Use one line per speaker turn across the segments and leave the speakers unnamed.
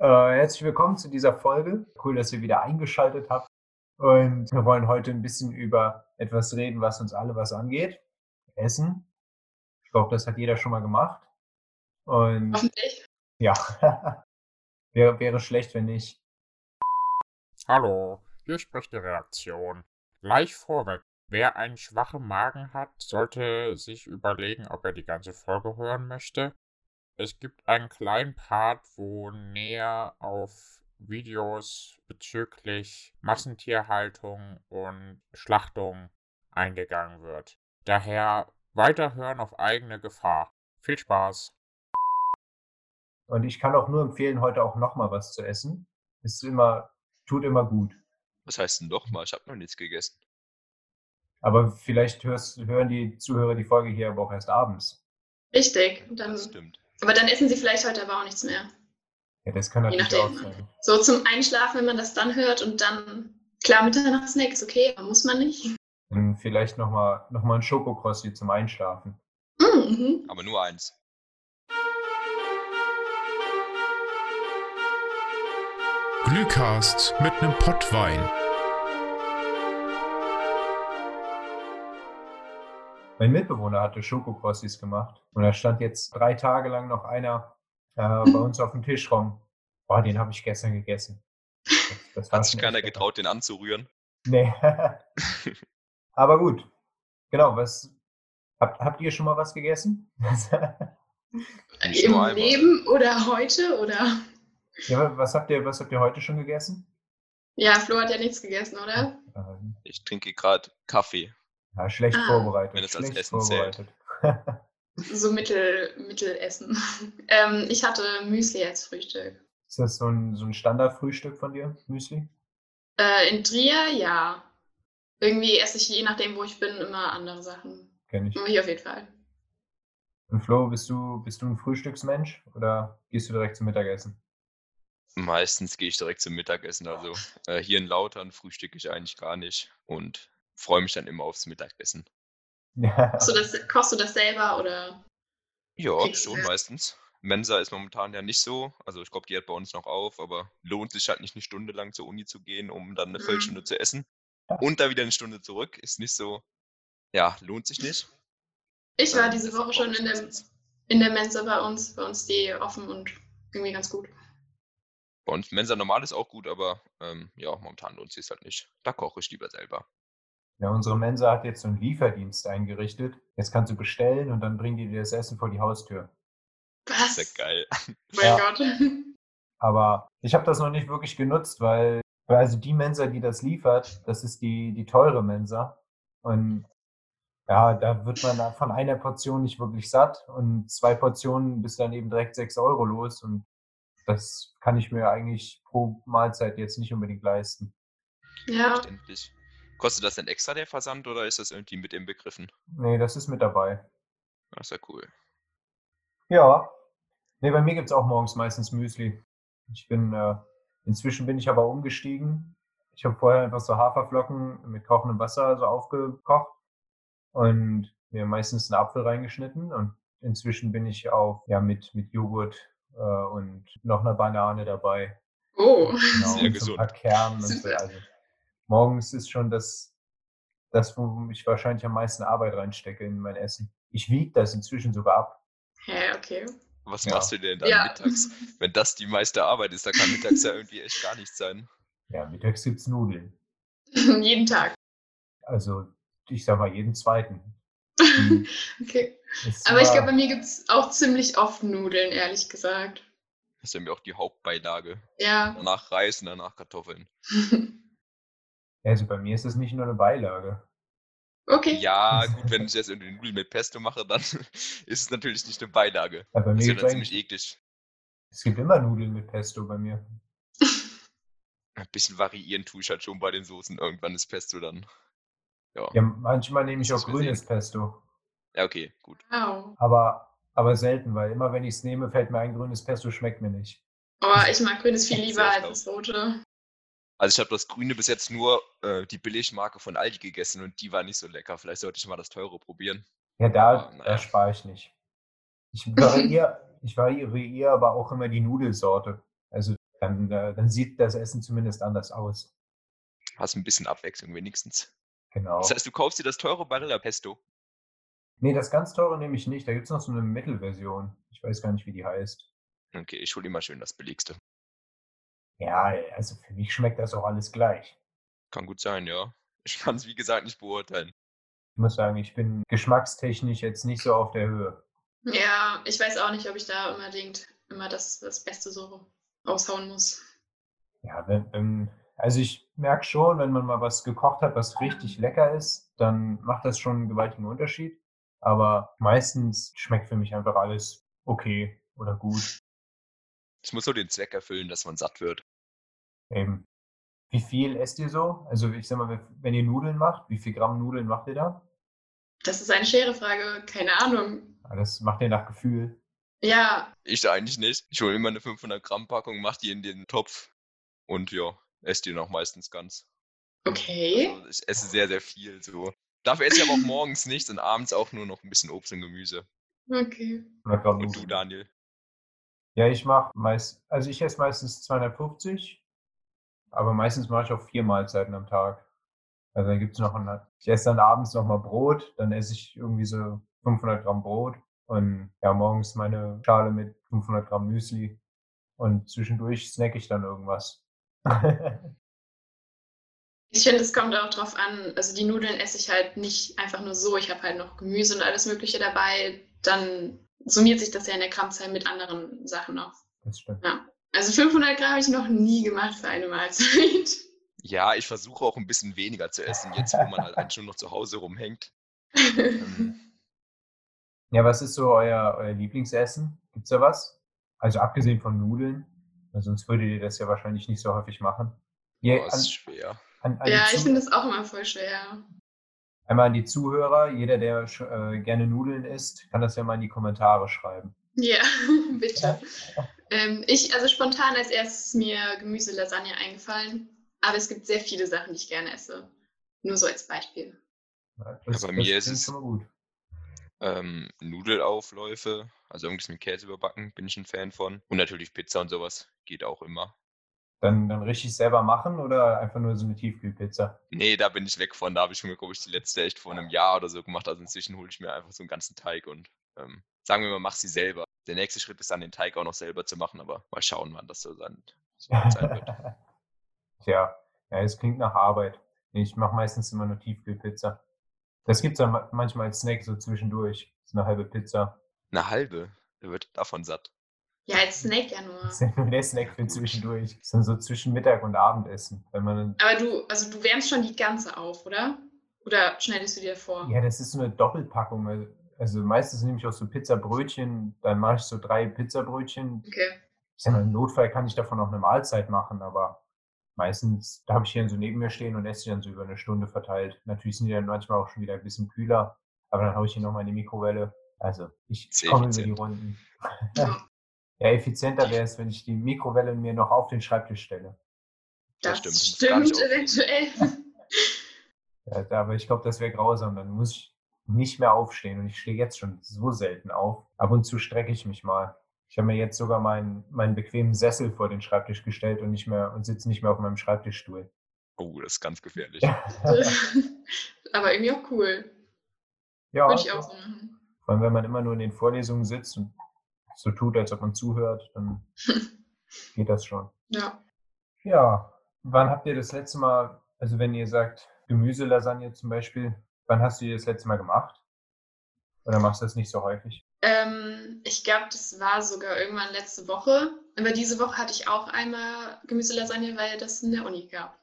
Äh, herzlich willkommen zu dieser Folge. Cool, dass ihr wieder eingeschaltet habt. Und wir wollen heute ein bisschen über etwas reden, was uns alle was angeht. Essen. Ich glaube, das hat jeder schon mal gemacht. Und
Hoffentlich.
ja, wäre, wäre schlecht, wenn nicht.
Hallo, hier spricht die Redaktion. Gleich vorweg, wer einen schwachen Magen hat, sollte sich überlegen, ob er die ganze Folge hören möchte. Es gibt einen kleinen Part, wo näher auf Videos bezüglich Massentierhaltung und Schlachtung eingegangen wird. Daher weiterhören auf eigene Gefahr. Viel Spaß!
Und ich kann auch nur empfehlen, heute auch nochmal was zu essen. Ist immer, tut immer gut.
Was heißt denn nochmal? Ich habe noch nichts gegessen.
Aber vielleicht hörst, hören die Zuhörer die Folge hier aber auch erst abends.
Richtig. Dann,
Das stimmt.
Aber dann essen sie vielleicht heute aber auch nichts mehr.
Ja, das kann natürlich auch sein.
So zum Einschlafen, wenn man das dann hört und dann, klar, Mitternachtssnack ist okay, aber muss man nicht.
Und vielleicht nochmal noch mal ein Schokokrossi zum Einschlafen.
Mhm.
Aber nur eins.
Glühcast mit nem Pottwein.
Mein Mitbewohner hatte Schokokrossis gemacht und da stand jetzt drei Tage lang noch einer äh, bei uns auf dem Tisch rum. Boah, den habe ich gestern gegessen. Das, das
Hat sich keiner getraut, den anzurühren.
Nee. Aber gut. Genau, was habt, habt ihr schon mal was gegessen?
Im. Leben oder heute oder?
ja, was habt ihr, was habt ihr heute schon gegessen?
Ja, Flo hat ja nichts gegessen, oder?
Ähm,
Ich trinke gerade Kaffee.
Ja, schlecht
Ah.
vorbereitet.
Wenn es als Essen zählt.
So Mittel, Mittelessen. ähm, ich hatte Müsli als Frühstück.
Ist das so ein, so ein Standardfrühstück von dir, Müsli?
Äh, in Trier, ja. Irgendwie esse ich je nachdem, wo ich bin, immer andere Sachen.
Kenn ich.
Aber hier auf jeden Fall.
Und Flo, bist du, bist du ein Frühstücksmensch oder gehst du direkt zum Mittagessen?
Meistens gehe ich direkt zum Mittagessen. Also äh, hier in Lautern frühstücke ich eigentlich gar nicht und freue mich dann immer aufs Mittagessen.
Ja.
Kochst du das, kochst du das selber oder?
Ja, schon meistens. Mensa ist momentan ja nicht so. Also ich glaube, die hat bei uns noch auf, aber lohnt sich halt nicht eine Stunde lang zur Uni zu gehen, um dann eine
Mhm.
Viertelstunde zu essen. Und da wieder eine Stunde zurück. Ist nicht so. Ja, lohnt sich nicht.
Ich war
Ähm,
diese Woche schon in der, in der Mensa bei uns, bei uns die offen und irgendwie ganz gut.
Bei uns Mensa normal ist auch gut, aber ähm, ja, momentan lohnt sich halt nicht. Da koche ich lieber selber.
Ja, unsere Mensa hat jetzt so einen Lieferdienst eingerichtet. Jetzt kannst du bestellen und dann bringen die dir das Essen vor die Haustür.
Was?
Ist ja geil.
Mein
Ja.
Gott.
Aber ich habe das noch nicht wirklich genutzt, weil, weil also die Mensa, die das liefert, das ist die, die teure Mensa. Und ja, da wird man da von einer Portion nicht wirklich satt und zwei Portionen bist dann eben direkt sechs Euro los und das kann ich mir eigentlich pro Mahlzeit jetzt nicht unbedingt leisten.
Ja,
Verständlich. Kostet das denn extra der Versand oder ist das irgendwie mit inbegriffen?
Nee, das ist mit dabei.
Das ist ja cool.
Ja. Nee, bei mir gibt's auch morgens meistens Müsli. Ich bin, äh, inzwischen bin ich aber umgestiegen. Ich habe vorher einfach so Haferflocken mit kochendem Wasser so aufgekocht und mir meistens einen Apfel reingeschnitten und inzwischen bin ich auf, ja, mit, mit Joghurt äh, und noch einer Banane dabei.
oh.
Genau,
Sehr
und so ein
gesund.
paar Kernen und so.
Super.
Also morgens ist schon das, das, wo ich wahrscheinlich am meisten Arbeit reinstecke in mein Essen. Ich wiege das inzwischen sogar ab.
Hä, okay.
Was
Ja.
machst du denn dann
Ja.
mittags? Wenn das die meiste Arbeit ist, dann kann mittags ja irgendwie echt gar nichts sein.
Ja, mittags gibt's Nudeln.
Jeden Tag.
Also, ich sag mal, jeden zweiten.
Okay. Aber ich glaube, bei mir gibt es auch ziemlich oft Nudeln, ehrlich gesagt.
Das ist ja mir auch die Hauptbeilage.
Ja.
Danach Reis und danach Kartoffeln.
also bei mir ist es nicht nur eine Beilage.
Okay.
Ja, gut, wenn ich jetzt irgendwie Nudeln mit Pesto mache, dann ist es natürlich nicht eine Beilage.
Ja, bei
Das
mir
ist ja dann ziemlich eklig.
es gibt immer Nudeln mit Pesto bei mir.
Ein bisschen variieren tue ich halt schon bei den Soßen. Irgendwann ist Pesto dann. Ja.
Ja, manchmal nehme ich
Das
auch grünes Pesto.
Ja, okay, gut.
Wow.
Aber, aber selten, weil immer wenn ich es nehme, fällt mir ein grünes Pesto schmeckt mir nicht.
Aber ich mag grünes viel lieber als das rote.
Also ich habe das Grüne bis jetzt nur äh, die Billigmarke von Aldi gegessen und die war nicht so lecker. Vielleicht sollte ich mal das teure probieren.
Ja, da,
naja.
da spare ich nicht. Ich variiere, ich variiere aber auch immer die Nudelsorte. Also dann, äh, dann sieht das Essen zumindest anders aus.
Hast ein bisschen Abwechslung wenigstens.
Genau.
Das heißt, du kaufst dir das teure Barilla Pesto.
Nee, das ganz teure nehme ich nicht. Da gibt es noch so eine Mittelversion. Ich weiß gar nicht, wie die heißt.
Okay, ich hole immer schön das billigste.
Ja, also für mich schmeckt das auch alles gleich.
Kann gut sein, ja. Ich kann es wie gesagt nicht beurteilen.
Ich muss sagen, ich bin geschmackstechnisch jetzt nicht so auf der Höhe.
Ja, ich weiß auch nicht, ob ich da unbedingt immer das, das Beste so raushauen muss.
Ja, wenn, also ich merke schon, wenn man mal was gekocht hat, was richtig lecker ist, dann macht das schon einen gewaltigen Unterschied. Aber meistens schmeckt für mich einfach alles okay oder gut.
Es muss nur den Zweck erfüllen, dass man satt wird.
Eben. Wie viel esst ihr so? Also ich sag mal, wenn ihr Nudeln macht, wie viel Gramm Nudeln macht ihr da?
Das ist eine schwere Frage, keine Ahnung.
Ah, Das macht ihr nach Gefühl.
Ja,
Ich eigentlich nicht. Ich hole immer eine 500 Gramm Packung, mach die in den Topf und ja, esse die noch meistens ganz.
okay.
Also ich esse sehr, sehr viel so. Dafür esse ich aber auch morgens nichts und abends auch nur noch ein bisschen Obst und Gemüse.
Okay.
100 Gramm
Und du. Daniel?
Ja, ich mache meist, also ich esse meistens 250, aber meistens mache ich auch vier Mahlzeiten am Tag. Also dann gibt's noch ein, ich esse dann abends nochmal Brot, dann esse ich irgendwie so 500 Gramm Brot und ja, morgens meine Schale mit 500 Gramm Müsli und zwischendurch snack ich dann irgendwas.
Ich finde, es kommt auch drauf an. Also die Nudeln esse ich halt nicht einfach nur so. Ich habe halt noch Gemüse und alles Mögliche dabei. Dann summiert sich das ja in der Grammzahl mit anderen Sachen noch.
das stimmt.
Also 500 Gramm habe ich noch nie gemacht für eine Mahlzeit.
Ja, ich versuche auch ein bisschen weniger zu essen, jetzt wo man halt eigentlich schon noch zu Hause rumhängt.
Ja, was ist so euer, euer Lieblingsessen? Gibt's da was? Also abgesehen von Nudeln, weil sonst würdet ihr das ja wahrscheinlich nicht so häufig machen. Ihr,
boah,
an,
ist schwer.
an, an
ja, ich finde das auch immer voll schwer.
Einmal an die Zuhörer, jeder, der äh, gerne Nudeln isst, kann das ja mal in die Kommentare schreiben.
Ja, bitte. Ähm, ich, also spontan als erstes ist mir Gemüselasagne eingefallen. Aber es gibt sehr viele Sachen, die ich gerne esse. Nur so als Beispiel.
Ja,
bei mir ist es-
schon.
Ähm, Nudelaufläufe, also irgendwas mit Käse überbacken, bin ich ein Fan von. Und natürlich Pizza und sowas, geht auch immer.
Dann, dann richtig selber machen oder einfach nur so eine Tiefkühlpizza?
Nee, da bin ich weg von. Da habe ich mir, glaube ich, die letzte echt vor einem Jahr oder so gemacht. Also inzwischen hole ich mir einfach so einen ganzen Teig und ähm, sagen wir mal, mach sie selber. Der nächste Schritt ist dann, den Teig auch noch selber zu machen, aber mal schauen, wann das so sein, so sein wird.
Tja, ja, es klingt nach Arbeit. Ich mache meistens immer nur Tiefkühlpizza. Das gibt's dann ma- manchmal als Snack so zwischendurch. So eine halbe Pizza.
Eine halbe, der wird davon satt.
Ja, als Snack ja nur.
Das ist ja nur der Snack für zwischendurch. Das ist dann so zwischen Mittag und Abendessen. Wenn man
Aber du, also du wärmst schon die ganze auf, oder? Oder schneidest du dir vor?
ja, das ist so eine Doppelpackung. Also- meistens nehme ich auch so Pizzabrötchen, dann mache ich so drei Pizzabrötchen.
Okay.
Ich sag mal, im Notfall kann ich davon auch eine Mahlzeit machen, aber meistens, da habe ich hier so neben mir stehen und esse die dann so über eine Stunde verteilt. Natürlich sind die dann manchmal auch schon wieder ein bisschen kühler, aber dann haue ich die nochmal in die Mikrowelle. Also ich,
Sehr
komme über die. Runden.
Ja,
Ja, effizienter wäre es, wenn ich die Mikrowelle mir noch auf den Schreibtisch stelle.
Das
das
stimmt,
stimmt eventuell.
Ja, aber ich glaube, das wäre grausam. Dann muss ich nicht mehr aufstehen und ich stehe jetzt schon so selten auf. Ab und zu strecke ich mich mal. Ich habe mir jetzt sogar meinen, meinen bequemen Sessel vor den Schreibtisch gestellt und nicht mehr und sitze nicht mehr auf meinem Schreibtischstuhl.
Oh, das ist ganz gefährlich.
Aber irgendwie auch cool.
ja,
Würde ich auch so machen.
vor allem wenn man immer nur in den Vorlesungen sitzt und so tut, als ob man zuhört, dann geht das schon.
Ja.
Ja, wann habt ihr das letzte Mal, also wenn ihr sagt Gemüselasagne zum Beispiel, wann hast du die das letzte Mal gemacht? Oder machst du das nicht so häufig?
Ähm, ich glaube, das war sogar irgendwann letzte Woche. Aber diese Woche hatte ich auch einmal Gemüselasagne, weil das in der Uni gab.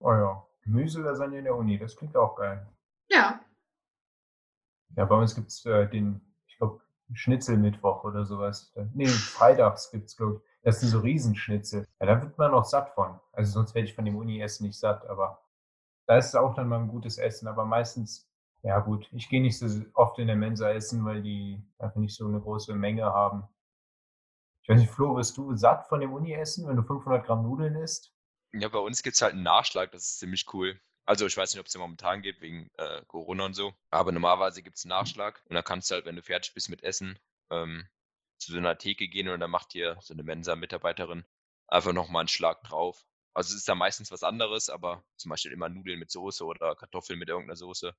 Oh ja, Gemüselasagne in der Uni, das klingt auch geil.
Ja.
Ja, bei uns gibt's äh, den, ich glaube, Schnitzelmittwoch oder sowas. Nee, freitags gibt's glaube ich. Das sind so Riesenschnitzel. Ja, da wird man auch satt von. Also sonst werde ich von dem Uni-Essen nicht satt, aber da ist auch dann mal ein gutes Essen. Aber meistens, ja gut, ich gehe nicht so oft in der Mensa essen, weil die einfach nicht so eine große Menge haben. Ich weiß nicht, Flo, wirst du satt von dem Uni-Essen, wenn du 500 Gramm Nudeln isst?
Ja, bei uns gibt es halt einen Nachschlag, das ist ziemlich cool. Also ich weiß nicht, ob es ja momentan geht, wegen äh, Corona und so. Aber normalerweise gibt es einen Nachschlag und dann kannst du halt, wenn du fertig bist mit Essen, ähm, zu so einer Theke gehen und dann macht dir so eine Mensa-Mitarbeiterin einfach nochmal einen Schlag drauf. Also es ist da meistens was anderes, aber zum Beispiel immer Nudeln mit Soße oder Kartoffeln mit irgendeiner Soße.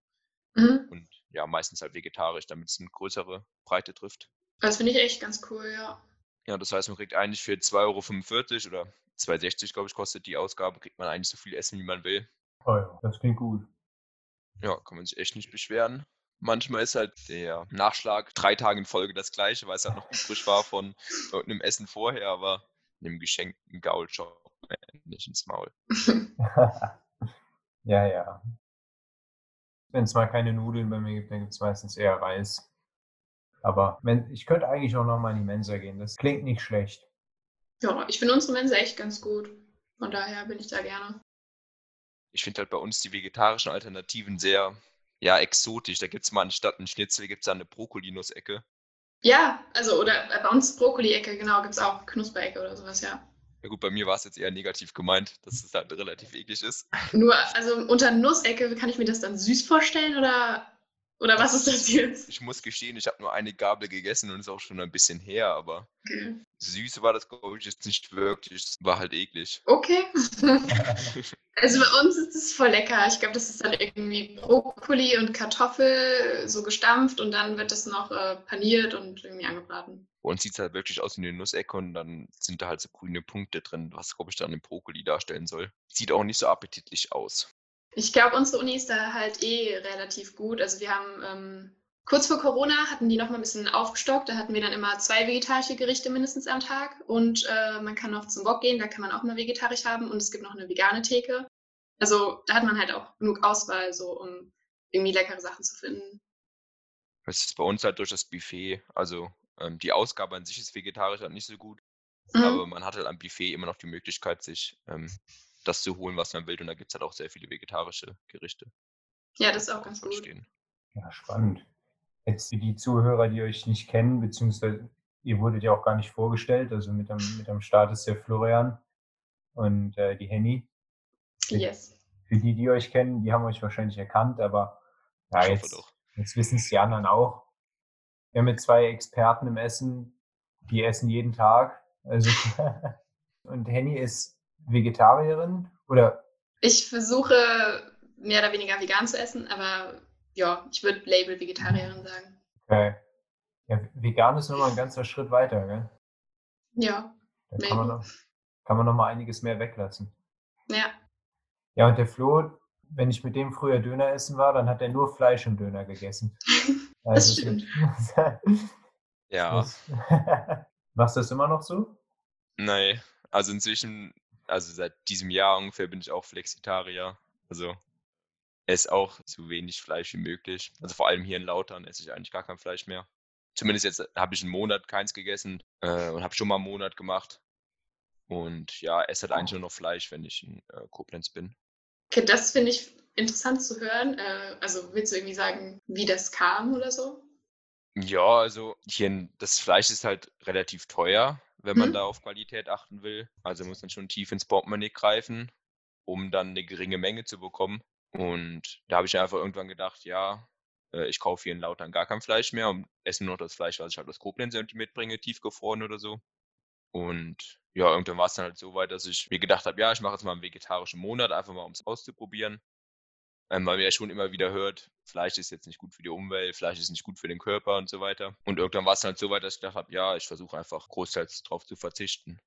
Mhm.
Und ja, meistens halt vegetarisch, damit es eine größere Breite trifft.
Das finde ich echt ganz cool, ja.
Ja, das heißt, man kriegt eigentlich für 2,45 Euro oder 2,60 glaube ich, kostet die Ausgabe, kriegt man eigentlich so viel Essen, wie man will.
Oh ja, das klingt gut.
Ja, kann man sich echt nicht beschweren. Manchmal ist halt der Nachschlag drei Tage in Folge das gleiche, weil es halt noch übrig war von irgendeinem Essen vorher, aber einem geschenkten Gaulshop nicht ins Maul.
ja, ja. Wenn es mal keine Nudeln bei mir gibt, dann gibt es meistens eher Reis. Aber wenn, ich könnte eigentlich auch noch mal in die Mensa gehen. Das klingt nicht schlecht.
Ja, ich finde unsere Mensa echt ganz gut. Von daher bin ich da gerne.
Ich finde halt bei uns die vegetarischen Alternativen sehr, ja, exotisch. Da gibt es mal anstatt einen Schnitzel, gibt es eine Brokkolinuss-Ecke.
Ja, also, oder bei uns Brokkoli-Ecke, genau, gibt es auch Knusperecke oder sowas, ja.
Ja gut, bei mir war es jetzt eher negativ gemeint, dass es halt relativ eklig ist.
Nur, also unter Nussecke, kann ich mir das dann süß vorstellen oder, oder was ist das jetzt?
Ich muss gestehen, ich habe nur eine Gabel gegessen und ist auch schon ein bisschen her, aber
Okay.
süß war das, glaube ich, jetzt nicht wirklich. Es war halt eklig.
Okay. also bei uns ist es voll lecker. Ich glaube, das ist dann irgendwie Brokkoli und Kartoffel so gestampft und dann wird das noch äh, paniert und irgendwie angebraten.
Bei uns sieht es halt wirklich aus wie eine Nussecke und dann sind da halt so grüne Punkte drin, was, glaube ich, dann den Brokkoli darstellen soll. Sieht auch nicht so appetitlich aus.
Ich glaube, unsere Uni ist da halt eh relativ gut. Also wir haben ähm, kurz vor Corona hatten die noch mal ein bisschen aufgestockt. Da hatten wir dann immer zwei vegetarische Gerichte mindestens am Tag und äh, man kann noch zum Bock gehen. Da kann man auch mal vegetarisch haben und es gibt noch eine vegane Theke. Also da hat man halt auch genug Auswahl, so um irgendwie leckere Sachen zu finden.
Das ist bei uns halt durch das Buffet. Also ähm, die Ausgabe an sich ist vegetarisch halt nicht so gut,
Mhm.
aber man hat halt am Buffet immer noch die Möglichkeit, sich ähm, das zu holen, was man will. Und da gibt es halt auch sehr viele vegetarische Gerichte.
Ja, das ist auch ganz gut.
stehen.
Ja, spannend. Jetzt für die Zuhörer, die euch nicht kennen, beziehungsweise ihr wurdet ja auch gar nicht vorgestellt, also mit am, mit am Start ist der Florian und äh, die Henny.
Yes.
Für die, die euch kennen, die haben euch wahrscheinlich erkannt, aber ja, jetzt, jetzt wissen es die anderen auch. Wir haben jetzt zwei Experten im Essen, die essen jeden Tag. Also und Henny ist Vegetarierin oder
Ich versuche mehr oder weniger vegan zu essen, aber ja, ich würde Label Vegetarierin sagen.
äh, ja, vegan ist nochmal ein ganzer Schritt weiter, gell?
Ja,
Da kann man noch, kann man noch mal einiges mehr weglassen.
ja.
Ja, und der Flo, wenn ich mit dem früher Döner essen war, dann hat er nur Fleisch im Döner gegessen.
Das
es
stimmt.
Ja,
Machst du das immer noch so?
nein. Also inzwischen, also seit diesem Jahr ungefähr bin ich auch Flexitarier. Also esse auch so wenig Fleisch wie möglich. Also vor allem hier in Lautern esse ich eigentlich gar kein Fleisch mehr. Zumindest jetzt habe ich einen Monat keins gegessen äh, und habe schon mal einen Monat gemacht. Und ja, esse halt eigentlich nur noch Fleisch, wenn ich in äh, Koblenz bin.
Okay, das finde ich interessant zu hören. Äh, also willst du irgendwie sagen, wie das kam oder so?
Ja, also hier in, das Fleisch ist halt relativ teuer, wenn man
Mhm.
da auf Qualität achten will. Also muss man schon tief ins Portemonnaie greifen, um dann eine geringe Menge zu bekommen. Und da habe ich einfach irgendwann gedacht, ja, äh, ich kaufe hier in Lautern gar kein Fleisch mehr und esse nur noch das Fleisch, was ich halt aus Koblenz mitbringe, tiefgefroren oder so. Und ja, irgendwann war es dann halt so weit, dass ich mir gedacht habe, ja, ich mache jetzt mal einen vegetarischen Monat, einfach mal um es auszuprobieren. Ähm, weil man ja schon immer wieder hört, Fleisch ist jetzt nicht gut für die Umwelt, Fleisch ist nicht gut für den Körper und so weiter. Und irgendwann war es halt so weit, dass ich gedacht habe, ja, ich versuche einfach großteils drauf zu verzichten.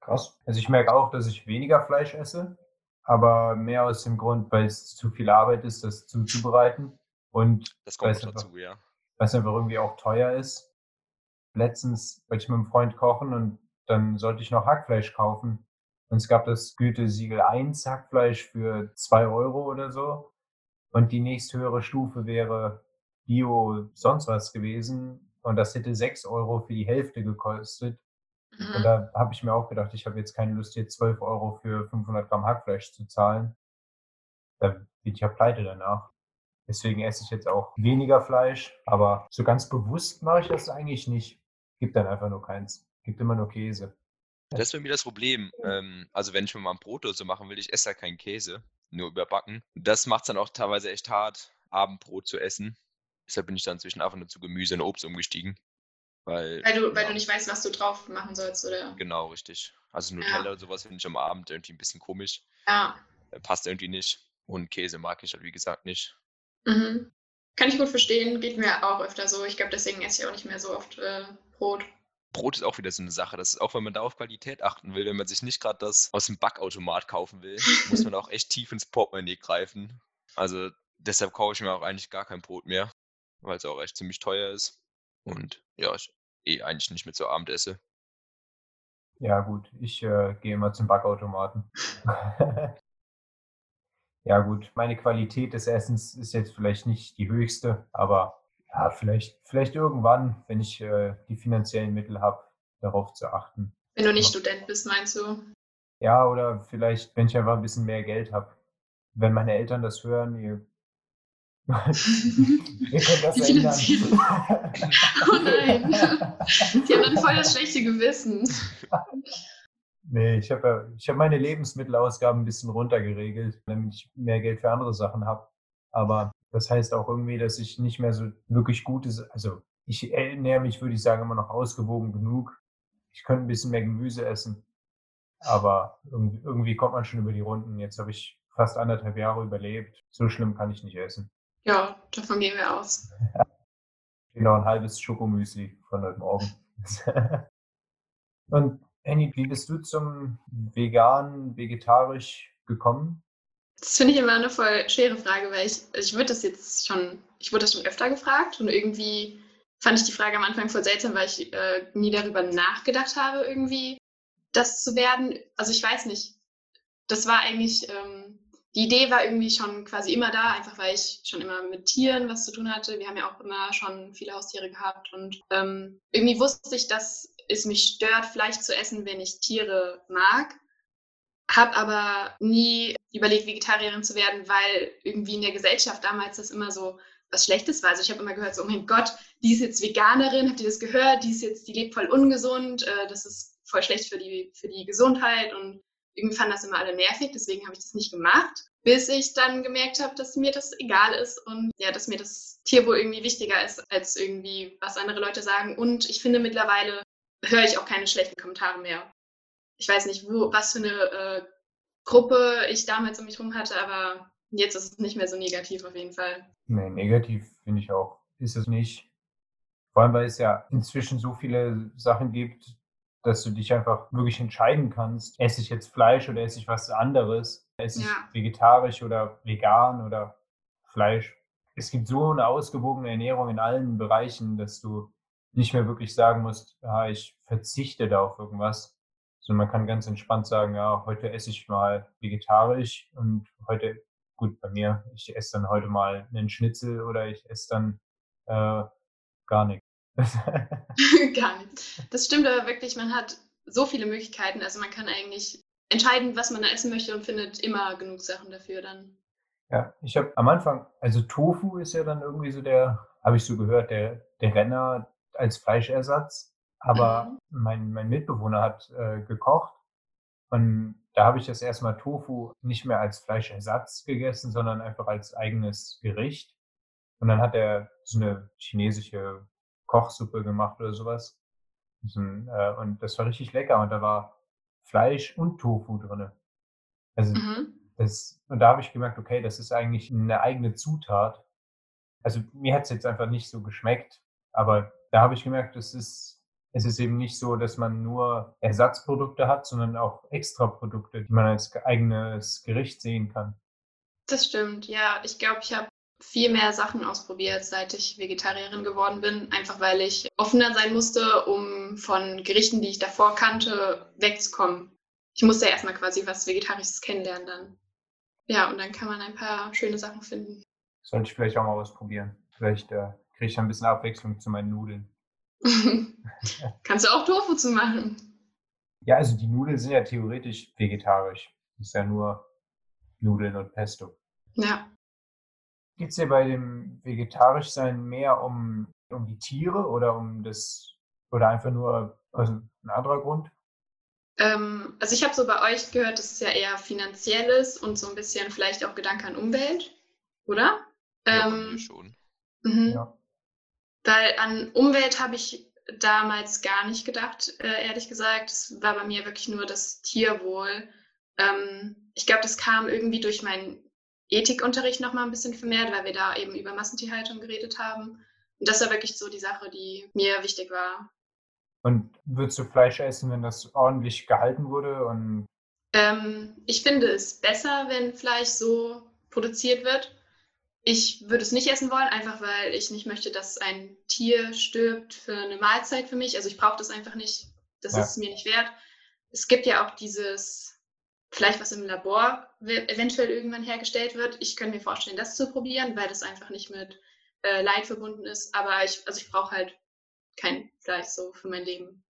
Krass. Also ich merke auch, dass ich weniger Fleisch esse, aber mehr aus dem Grund, weil es zu viel Arbeit ist, das zuzubereiten und
Das kommt
einfach.
dazu, ja.
weil es einfach irgendwie auch teuer ist. Letztens wollte ich mit einem Freund kochen und dann sollte ich noch Hackfleisch kaufen. Und es gab das Gütesiegel 1 Hackfleisch für 2 Euro oder so. Und die nächsthöhere Stufe wäre Bio sonst was gewesen. Und das hätte 6 Euro für die Hälfte gekostet. Und
Mhm.
da habe ich mir auch gedacht, ich habe jetzt keine Lust, hier 12 Euro für 500 Gramm Hackfleisch zu zahlen. Da bin ich ja pleite danach. Deswegen esse ich jetzt auch weniger Fleisch. Aber so ganz bewusst mache ich das eigentlich nicht. Gibt dann einfach nur keins. Gibt immer nur Käse.
Das ist bei mir das Problem. Ähm, also wenn ich mir mal ein Brot oder so machen will, ich esse ja keinen Käse, nur überbacken. Das macht es dann auch teilweise echt hart, Abendbrot zu essen. Deshalb bin ich dann inzwischen einfach nur zu Gemüse und Obst umgestiegen. Weil,
Weil du, weil
ja,
du nicht weißt, was du drauf machen sollst, oder?
Genau, richtig. Also Nutella oder sowas finde ich am Abend irgendwie ein bisschen komisch.
Ja.
Äh, Passt irgendwie nicht. Und Käse mag ich halt, wie gesagt, nicht.
Mhm. Kann ich gut verstehen, geht mir auch öfter so. Ich glaube, deswegen esse ich auch nicht mehr so oft äh, Brot.
Brot ist auch wieder so eine Sache. Das ist auch, wenn man da auf Qualität achten will, wenn man sich nicht gerade das aus dem Backautomat kaufen will, muss man auch echt tief ins Portemonnaie greifen. Also deshalb kaufe ich mir auch eigentlich gar kein Brot mehr, weil es auch echt ziemlich teuer ist. Und ja, ich eh eigentlich nicht mehr zu Abend esse.
Ja, gut, ich äh, gehe immer zum Backautomaten. ja, gut, meine Qualität des Essens ist jetzt vielleicht nicht die höchste, aber ja, vielleicht, vielleicht irgendwann, wenn ich äh, die finanziellen Mittel habe, darauf zu achten.
Wenn du nicht
Ja.
Student bist, meinst du?
Ja, oder vielleicht, wenn ich einfach ein bisschen mehr Geld habe. Wenn meine Eltern das hören, ihr, ihr könnt das
Die
ändern.
Oh nein. Die haben dann voll das schlechte Gewissen.
Nee, ich habe ja, ich hab meine Lebensmittelausgaben ein bisschen runtergeregelt, damit ich mehr Geld für andere Sachen habe. Aber das heißt auch irgendwie, dass ich nicht mehr so wirklich gutes, also ich ernähre mich, würde ich sagen, immer noch ausgewogen genug. Ich könnte ein bisschen mehr Gemüse essen. Aber irgendwie, irgendwie kommt man schon über die Runden. Jetzt habe ich fast anderthalb Jahre überlebt. So schlimm kann ich nicht essen.
Ja, davon gehen wir aus.
Genau, ein halbes Schokomüsli von heute Morgen. Und Annie, wie bist du zum vegan, vegetarisch gekommen?
Das finde ich immer eine voll schwere Frage, weil ich, also ich würde das jetzt schon, ich wurde das schon öfter gefragt und irgendwie fand ich die Frage am Anfang voll seltsam, weil ich äh, nie darüber nachgedacht habe, irgendwie das zu werden. Also ich weiß nicht. Das war eigentlich, ähm, die Idee war irgendwie schon quasi immer da, einfach weil ich schon immer mit Tieren was zu tun hatte. Wir haben ja auch immer schon viele Haustiere gehabt und ähm, irgendwie wusste ich, dass es mich stört, Fleisch zu essen, wenn ich Tiere mag. Hab aber nie überlegt, Vegetarierin zu werden, weil irgendwie in der Gesellschaft damals das immer so was Schlechtes war. Also ich habe immer gehört, so, oh mein Gott, die ist jetzt Veganerin, habt ihr das gehört? Die ist jetzt, die lebt voll ungesund, äh, das ist voll schlecht für die, für die Gesundheit und irgendwie fanden das immer alle nervig, deswegen habe ich das nicht gemacht, bis ich dann gemerkt habe, dass mir das egal ist und ja, dass mir das Tierwohl irgendwie wichtiger ist, als irgendwie, was andere Leute sagen. Und ich finde mittlerweile höre ich auch keine schlechten Kommentare mehr. Ich weiß nicht, wo, was für eine äh, Gruppe ich damals um mich herum hatte, aber jetzt ist es nicht mehr so negativ auf jeden Fall.
Nee, negativ finde ich auch. Ist es nicht. Vor allem, weil es ja inzwischen so viele Sachen gibt, dass du dich einfach wirklich entscheiden kannst. Esse ich jetzt Fleisch oder esse ich was anderes? Esse ich
Ja.
vegetarisch oder vegan oder Fleisch? Es gibt so eine ausgewogene Ernährung in allen Bereichen, dass du nicht mehr wirklich sagen musst, ja, ich verzichte da auf irgendwas. Sondern man kann ganz entspannt sagen, ja, heute esse ich mal vegetarisch und heute, gut, bei mir, ich esse dann heute mal einen Schnitzel oder ich esse dann äh, gar nichts.
Gar nicht. Das stimmt aber wirklich, man hat so viele Möglichkeiten. Also man kann eigentlich entscheiden, was man da essen möchte und findet immer genug Sachen dafür dann.
Ja, ich habe am Anfang, also Tofu ist ja dann irgendwie so der, habe ich so gehört, der, der Renner als Fleischersatz. Aber mein, mein Mitbewohner hat äh, gekocht und da habe ich das erstmal Tofu nicht mehr als Fleischersatz gegessen, sondern einfach als eigenes Gericht. Und dann hat er so eine chinesische Kochsuppe gemacht oder sowas. Äh, und das war richtig lecker und da war Fleisch und Tofu drinne. Also
Mhm.
das, und da habe ich gemerkt, okay, das ist eigentlich eine eigene Zutat. Also mir hat es jetzt einfach nicht so geschmeckt, aber da habe ich gemerkt, es ist, es ist eben nicht so, dass man nur Ersatzprodukte hat, sondern auch Extraprodukte, die man als ge- eigenes Gericht sehen kann.
Das stimmt, ja. Ich glaube, ich habe viel mehr Sachen ausprobiert, seit ich Vegetarierin geworden bin, einfach weil ich offener sein musste, um von Gerichten, die ich davor kannte, wegzukommen. Ich musste ja erstmal quasi was Vegetarisches kennenlernen dann. Ja, und dann kann man ein paar schöne Sachen finden.
Sollte ich vielleicht auch mal ausprobieren. Vielleicht äh, kriege ich ein bisschen Abwechslung zu meinen Nudeln.
Kannst du auch Tofu zu machen?
Ja, also die Nudeln sind ja theoretisch vegetarisch. Das ist ja nur Nudeln und Pesto.
Ja.
Geht es dir bei dem Vegetarischsein mehr um, um die Tiere oder um das, oder einfach nur also ein anderer Grund?
Ähm, also ich habe so bei euch gehört, das ist ja eher finanzielles und so ein bisschen vielleicht auch Gedanke an Umwelt, oder?
Ja,
Ähm,
schon.
mhm.
Ja.
Weil an Umwelt habe ich damals gar nicht gedacht, äh, ehrlich gesagt. Es war bei mir wirklich nur das Tierwohl. Ähm, ich glaube, das kam irgendwie durch meinen Ethikunterricht nochmal ein bisschen vermehrt, weil wir da eben über Massentierhaltung geredet haben. Und das war wirklich so die Sache, die mir wichtig war.
Und würdest du Fleisch essen, wenn das ordentlich gehalten wurde? Und
ähm, ich finde es besser, wenn Fleisch so produziert wird. Ich würde es nicht essen wollen, einfach weil ich nicht möchte, dass ein Tier stirbt für eine Mahlzeit für mich. Also ich brauche das einfach nicht. Das ja. ist es mir nicht wert. Es gibt ja auch dieses Fleisch, was im Labor eventuell irgendwann hergestellt wird. Ich könnte mir vorstellen, das zu probieren, weil das einfach nicht mit äh, Leid verbunden ist. Aber ich, also ich brauche halt kein Fleisch so für mein Leben.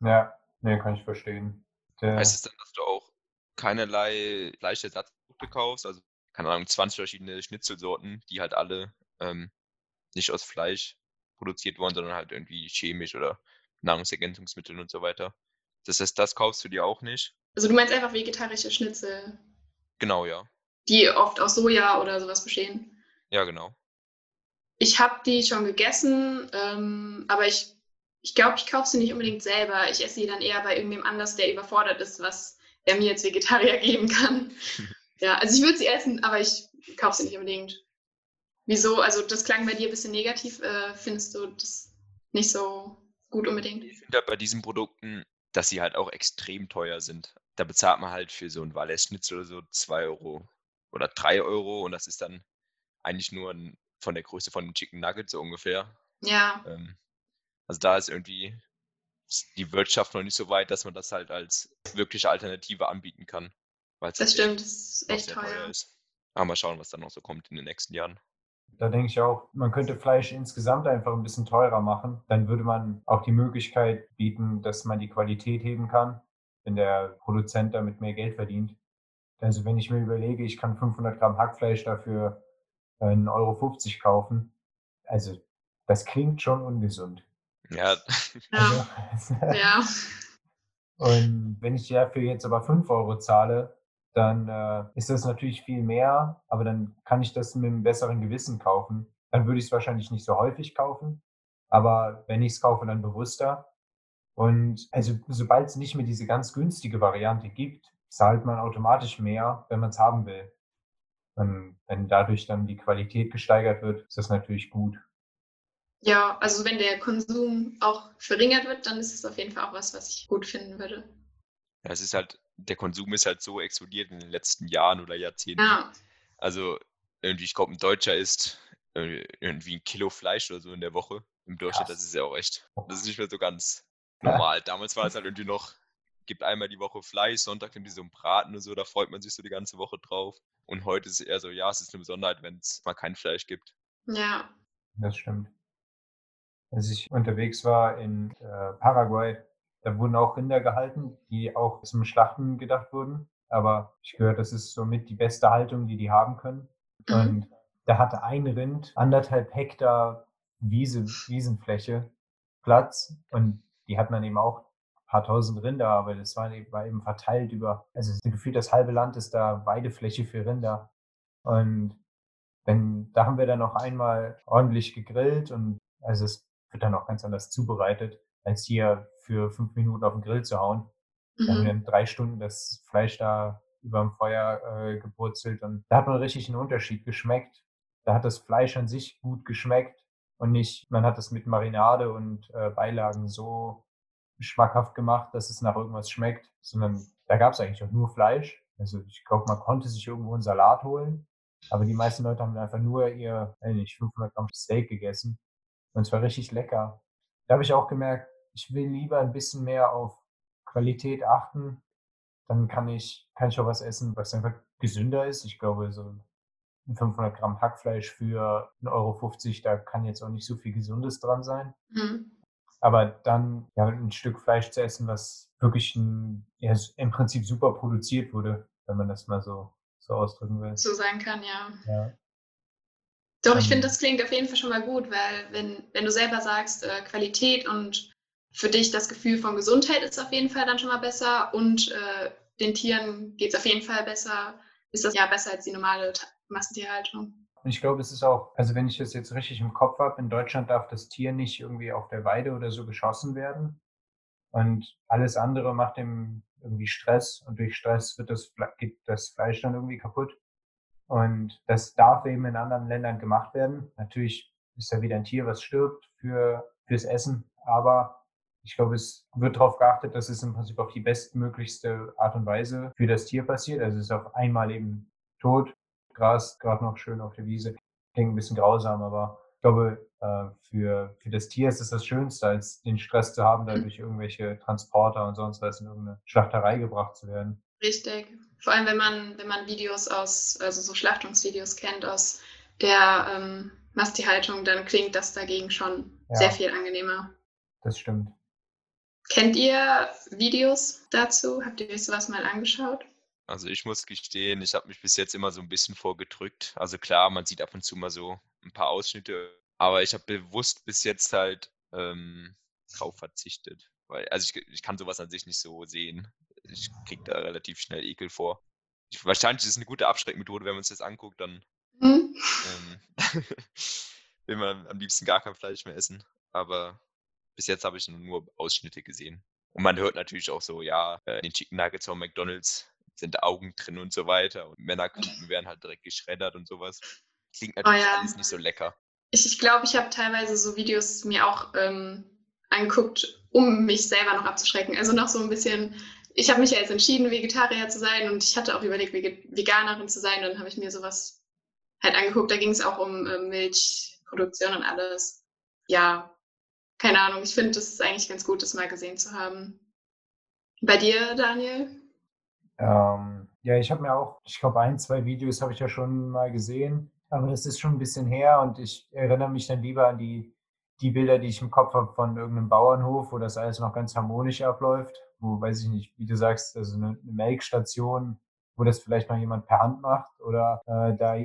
Ja, nee, kann ich verstehen.
Der heißt es dann, dass du auch keinerlei Fleischersatzprodukte kaufst? Also keine Ahnung, 20 verschiedene Schnitzelsorten, die halt alle ähm, nicht aus Fleisch produziert wurden, sondern halt irgendwie chemisch oder Nahrungsergänzungsmittel und so weiter. Das heißt, das kaufst du dir auch nicht.
Also du meinst einfach vegetarische Schnitzel?
Genau, ja.
Die oft aus Soja oder sowas bestehen?
Ja, genau.
Ich habe die schon gegessen, ähm, aber ich, ich glaube, ich kaufe sie nicht unbedingt selber. Ich esse sie dann eher bei irgendjemand anders, der überfordert ist, was er mir als Vegetarier geben kann. Ja, also ich würde sie essen, aber ich kaufe sie nicht unbedingt. Wieso? Also das klang bei dir ein bisschen negativ. Äh, findest du das nicht so gut unbedingt?
Ich finde halt bei diesen Produkten, dass sie halt auch extrem teuer sind. Da bezahlt man halt für so ein Wallet-Schnitzel oder so 2 Euro oder 3 Euro und das ist dann eigentlich nur ein, von der Größe von einem Chicken Nugget so ungefähr.
Ja.
Ähm, also da ist irgendwie die Wirtschaft noch nicht so weit, dass man das halt als wirkliche Alternative anbieten kann.
Das halt stimmt, das ist echt teuer. teuer ist.
Aber mal schauen, was dann noch so kommt in den nächsten Jahren.
Da denke ich auch, man könnte Fleisch insgesamt einfach ein bisschen teurer machen. Dann würde man auch die Möglichkeit bieten, dass man die Qualität heben kann, wenn der Produzent damit mehr Geld verdient. Also wenn ich mir überlege, ich kann 500 Gramm Hackfleisch dafür 1,50 Euro kaufen, also das klingt schon ungesund.
Ja.
Also, ja.
Und wenn ich dafür jetzt aber 5 Euro zahle, dann äh, ist das natürlich viel mehr, aber dann kann ich das mit einem besseren Gewissen kaufen. Dann würde ich es wahrscheinlich nicht so häufig kaufen, aber wenn ich es kaufe, dann bewusster. Und also sobald es nicht mehr diese ganz günstige Variante gibt, zahlt man automatisch mehr, wenn man es haben will. Und wenn dadurch dann die Qualität gesteigert wird, ist das natürlich gut.
Ja, also wenn der Konsum auch verringert wird, dann ist es auf jeden Fall auch was, was ich gut finden würde.
Ja, es ist halt der Konsum ist halt so explodiert in den letzten Jahren oder Jahrzehnten.
Ja.
Also irgendwie, ich glaube, ein Deutscher isst irgendwie ein Kilo Fleisch oder so in der Woche im Durchschnitt. Das ist ja auch echt. Das ist nicht mehr so ganz normal. Damals war es halt irgendwie noch, gibt einmal die Woche Fleisch, Sonntag nimmt die so einen Braten und so, da freut man sich so die ganze Woche drauf. Und heute ist es eher so, ja, es ist eine Besonderheit, wenn es mal kein Fleisch gibt.
Ja.
Das stimmt. Als ich unterwegs war in äh, Paraguay, da wurden auch Rinder gehalten, die auch zum Schlachten gedacht wurden. Aber ich gehört, das ist somit die beste Haltung, die die haben können. Mhm. Und da hatte ein Rind anderthalb Hektar Wiese, Wiesenfläche Platz. Und die hat man eben auch ein paar tausend Rinder, aber das war, war eben verteilt über, also gefühlt das halbe Land ist da Weidefläche für Rinder. Und wenn, da haben wir dann noch einmal ordentlich gegrillt und also es wird dann auch ganz anders zubereitet als hier für fünf Minuten auf den Grill zu hauen. Mhm. Dann dann drei Stunden das Fleisch da über dem Feuer äh, gebrutzelt und da hat man richtig einen Unterschied geschmeckt. Da hat das Fleisch an sich gut geschmeckt und nicht, man hat das mit Marinade und äh, Beilagen so schmackhaft gemacht, dass es nach irgendwas schmeckt, sondern da gab es eigentlich auch nur Fleisch. Also ich glaube, man konnte sich irgendwo einen Salat holen, aber die meisten Leute haben einfach nur ihr, nicht, 500 Gramm Steak gegessen und es war richtig lecker. Da habe ich auch gemerkt, ich will lieber ein bisschen mehr auf Qualität achten. Dann kann ich, kann ich auch was essen, was einfach gesünder ist. Ich glaube, so 500 Gramm Hackfleisch für 1,50 Euro, da kann jetzt auch nicht so viel Gesundes dran sein.
Mhm.
Aber dann ja, ein Stück Fleisch zu essen, was wirklich ein, ja, im Prinzip super produziert wurde, wenn man das mal so, so ausdrücken will.
So sein kann, ja.
ja.
Doch, ich finde, das klingt auf jeden Fall schon mal gut, weil wenn, wenn du selber sagst, äh, Qualität und für dich das Gefühl von Gesundheit ist auf jeden Fall dann schon mal besser und äh, den Tieren geht es auf jeden Fall besser, ist das ja besser als die normale Massentierhaltung.
Und ich glaube, es ist auch, also wenn ich das jetzt richtig im Kopf habe, in Deutschland darf das Tier nicht irgendwie auf der Weide oder so geschossen werden. Und alles andere macht dem irgendwie Stress und durch Stress wird das, geht das Fleisch dann irgendwie kaputt. Und das darf eben in anderen Ländern gemacht werden. Natürlich ist da wieder ein Tier, was stirbt für, fürs Essen, aber ich glaube, es wird darauf geachtet, dass es im Prinzip auf die bestmöglichste Art und Weise für das Tier passiert. Also es ist auf einmal eben tot, Gras gerade noch schön auf der Wiese. Klingt ein bisschen grausam, aber ich glaube, äh, für, für das Tier ist es das Schönste, als den Stress zu haben, da durch irgendwelche Transporter und sonst was in irgendeine Schlachterei gebracht zu werden.
Richtig. Vor allem, wenn man, wenn man Videos aus, also so Schlachtungsvideos kennt aus der ähm, Masti-Haltung, dann klingt das dagegen schon ja, sehr viel angenehmer.
Das stimmt.
Kennt ihr Videos dazu? Habt ihr euch sowas mal angeschaut?
Also ich muss gestehen, ich habe mich bis jetzt immer so ein bisschen vorgedrückt. Also klar, man sieht ab und zu mal so ein paar Ausschnitte, aber ich habe bewusst bis jetzt halt ähm, drauf verzichtet. Weil, also ich, ich kann sowas an sich nicht so sehen. Ich kriege da relativ schnell Ekel vor. Ich, wahrscheinlich ist es eine gute Abschreckmethode, wenn man es jetzt anguckt, dann mhm. ähm, will man am liebsten gar kein Fleisch mehr essen. Aber bis jetzt habe ich nur Ausschnitte gesehen. Und man hört natürlich auch so, ja, in den Chicken Nuggets von McDonalds sind Augen drin und so weiter. Und Männerkuchen werden halt direkt geschreddert und sowas. Klingt oh natürlich oh ja. alles nicht so lecker.
Ich glaube, ich, glaub, ich habe teilweise so Videos mir auch ähm, angeguckt, um mich selber noch abzuschrecken. Also noch so ein bisschen, ich habe mich ja jetzt entschieden, Vegetarier zu sein und ich hatte auch überlegt, Veganerin zu sein. Und dann habe ich mir sowas halt angeguckt. Da ging es auch um äh, Milchproduktion und alles. Ja, keine Ahnung. Ich finde, das ist eigentlich ganz gut, das mal gesehen zu haben. Bei dir, Daniel?
Ähm, ja, ich habe mir auch, ich glaube, ein, zwei Videos habe ich ja schon mal gesehen, aber das ist schon ein bisschen her und ich erinnere mich dann lieber an die, die Bilder, die ich im Kopf habe von irgendeinem Bauernhof, wo das alles noch ganz harmonisch abläuft, wo, weiß ich nicht, wie du sagst, also eine, eine Melkstation, wo das vielleicht mal jemand per Hand macht oder äh, da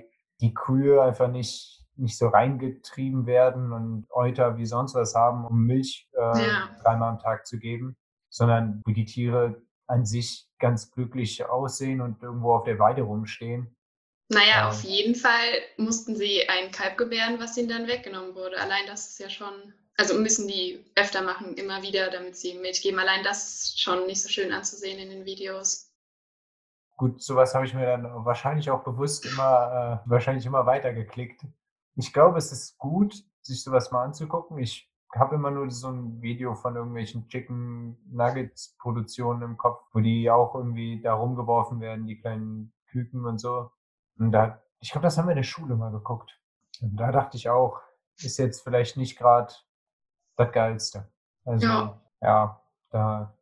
die Kühe einfach nicht nicht so reingetrieben werden und Euter wie sonst was haben, um Milch äh, ja. dreimal am Tag zu geben, sondern wo die Tiere an sich ganz glücklich aussehen und irgendwo auf der Weide rumstehen.
Naja, ähm, auf jeden Fall mussten sie ein Kalb gebären, was ihnen dann weggenommen wurde. Allein das ist ja schon, also müssen die öfter machen, immer wieder, damit sie Milch geben. Allein das ist schon nicht so schön anzusehen in den Videos.
Gut, sowas habe ich mir dann wahrscheinlich auch bewusst immer, äh, wahrscheinlich immer weitergeklickt. Ich glaube, es ist gut, sich sowas mal anzugucken. Ich habe immer nur so ein Video von irgendwelchen Chicken Nuggets Produktionen im Kopf, wo die auch irgendwie da rumgeworfen werden, die kleinen Küken und so. Und da, ich glaube, das haben wir in der Schule mal geguckt. Und da dachte ich auch, ist jetzt vielleicht nicht gerade das Geilste. Also, ja, ja da,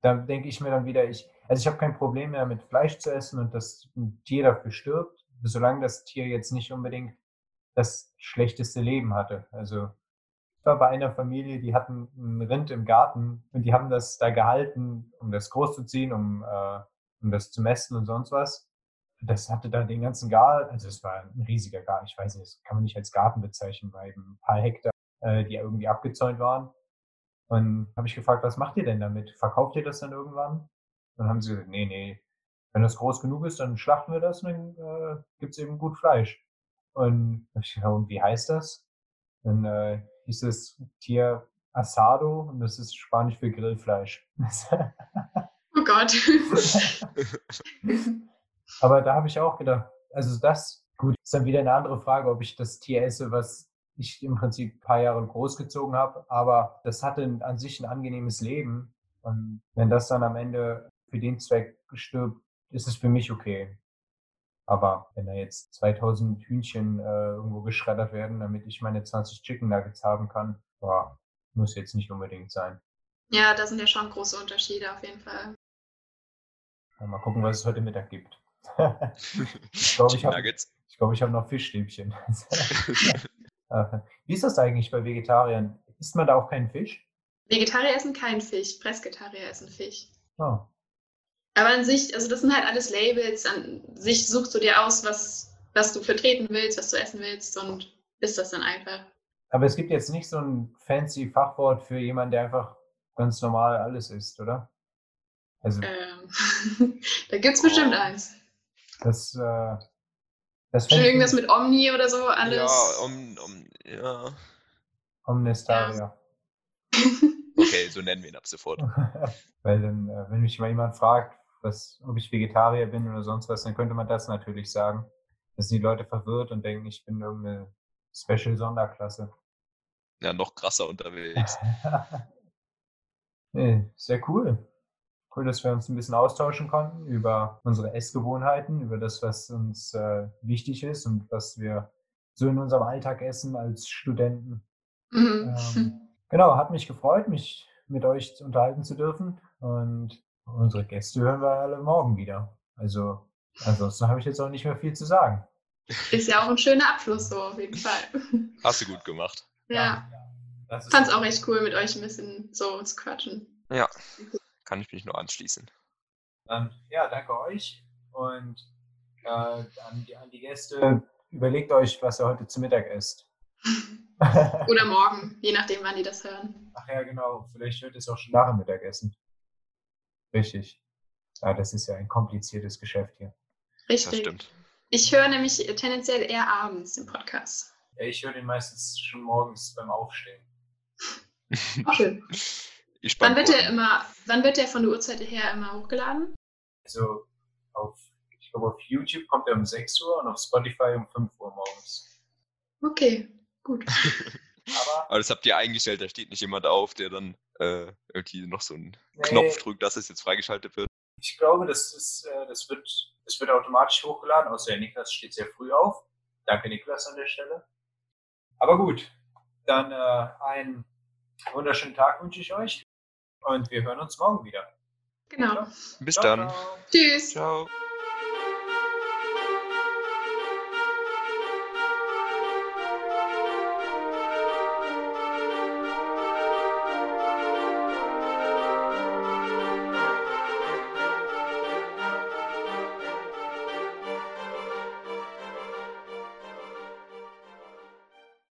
da denke ich mir dann wieder, ich, also ich habe kein Problem mehr mit Fleisch zu essen und dass ein Tier dafür stirbt, solange das Tier jetzt nicht unbedingt das schlechteste Leben hatte. Also war bei einer Familie, die hatten ein Rind im Garten und die haben das da gehalten, um das großzuziehen, um, äh, um das zu mästen und sonst was. Das hatte da den ganzen Garten, also es war ein riesiger Garten, ich weiß nicht, das kann man nicht als Garten bezeichnen, bei ein paar Hektar, äh, die irgendwie abgezäunt waren. Und habe ich gefragt, was macht ihr denn damit? Verkauft ihr das dann irgendwann? Dann haben sie gesagt, nee, nee, wenn das groß genug ist, dann schlachten wir das und dann äh, gibt es eben gut Fleisch. Und, und wie heißt das? Dann äh, hieß das Tier Asado und das ist Spanisch für Grillfleisch.
oh Gott.
Aber da habe ich auch gedacht, also das, gut, ist dann wieder eine andere Frage, ob ich das Tier esse, was ich im Prinzip ein paar Jahre großgezogen habe, aber das hatte an sich ein angenehmes Leben. Und wenn das dann am Ende für den Zweck stirbt, ist es für mich okay. Aber wenn da jetzt 2000 Hühnchen äh, irgendwo geschreddert werden, damit ich meine 20 Chicken Nuggets haben kann, boah, muss jetzt nicht unbedingt sein.
Ja, da sind ja schon große Unterschiede auf jeden Fall.
Ja, mal gucken, was es heute Mittag gibt. ich glaube, ich habe glaub, hab noch Fischstäbchen. Äh, wie ist das eigentlich bei Vegetariern? Isst man da auch keinen Fisch?
Vegetarier essen keinen Fisch, Pressgetarier essen Fisch.
Oh,
aber an sich, also das sind halt alles Labels. An sich suchst du dir aus, was, was du vertreten willst, was du essen willst und ist das dann einfach.
Aber es gibt jetzt nicht so ein fancy Fachwort für jemanden, der einfach ganz normal alles isst, oder?
Also, ähm, da gibt es bestimmt eins.
Das, äh, Das
Schon irgendwas mit Omni oder so, alles.
Ja, um, um, ja.
Omnestaria.
Okay, so nennen wir ihn ab sofort.
Weil dann, äh, wenn mich mal jemand fragt, was, ob ich Vegetarier bin oder sonst was, dann könnte man das natürlich sagen. Dann sind die Leute verwirrt und denken, ich bin irgendeine Special-Sonderklasse.
Ja, noch krasser unterwegs.
nee, sehr cool. Cool, dass wir uns ein bisschen austauschen konnten über unsere Essgewohnheiten, über das, was uns äh, wichtig ist und was wir so in unserem Alltag essen als Studenten.
Mhm.
Ähm, genau, hat mich gefreut, mich mit euch unterhalten zu dürfen. Und unsere Gäste hören wir alle morgen wieder. Also, ansonsten habe ich jetzt auch nicht mehr viel zu sagen.
Ist ja auch ein schöner Abschluss, so auf jeden Fall.
Hast du gut gemacht.
Ja,
das ist
fand's auch echt cool, mit euch ein bisschen so zu quatschen.
Ja, kann ich mich nur anschließen.
Dann, ja, danke euch. Und äh, an, die, an die Gäste, überlegt euch, was ihr heute zu Mittag esst.
Oder morgen, je nachdem, wann die das hören.
Ach ja, genau. Vielleicht wird es auch schon nach dem Mittagessen. Richtig. Ja, das ist ja ein kompliziertes Geschäft hier.
Das
Richtig.
stimmt.
Ich höre nämlich tendenziell eher abends den Podcast.
Ja, ich höre den meistens schon morgens beim Aufstehen.
Schön.
Ich
Wann wird der immer, wann wird der von der Uhrzeit her immer hochgeladen?
Also auf, ich glaube, auf YouTube kommt er um 6 Uhr und auf Spotify um 5 Uhr morgens.
Okay, gut.
Aber
Aber das habt ihr eingestellt, da steht nicht jemand auf, der dann äh, irgendwie noch so einen
nee,
Knopf drückt, dass es jetzt freigeschaltet wird.
ich glaube, das, ist, äh, das, wird, das wird automatisch hochgeladen, außer der Niklas steht sehr früh auf. Danke, Niklas, an der Stelle. Aber gut, dann äh, einen wunderschönen Tag wünsche ich euch und wir hören uns morgen wieder.
Genau.
Bis
Ciao,
dann.
ciao.
Tschüss.
Ciao.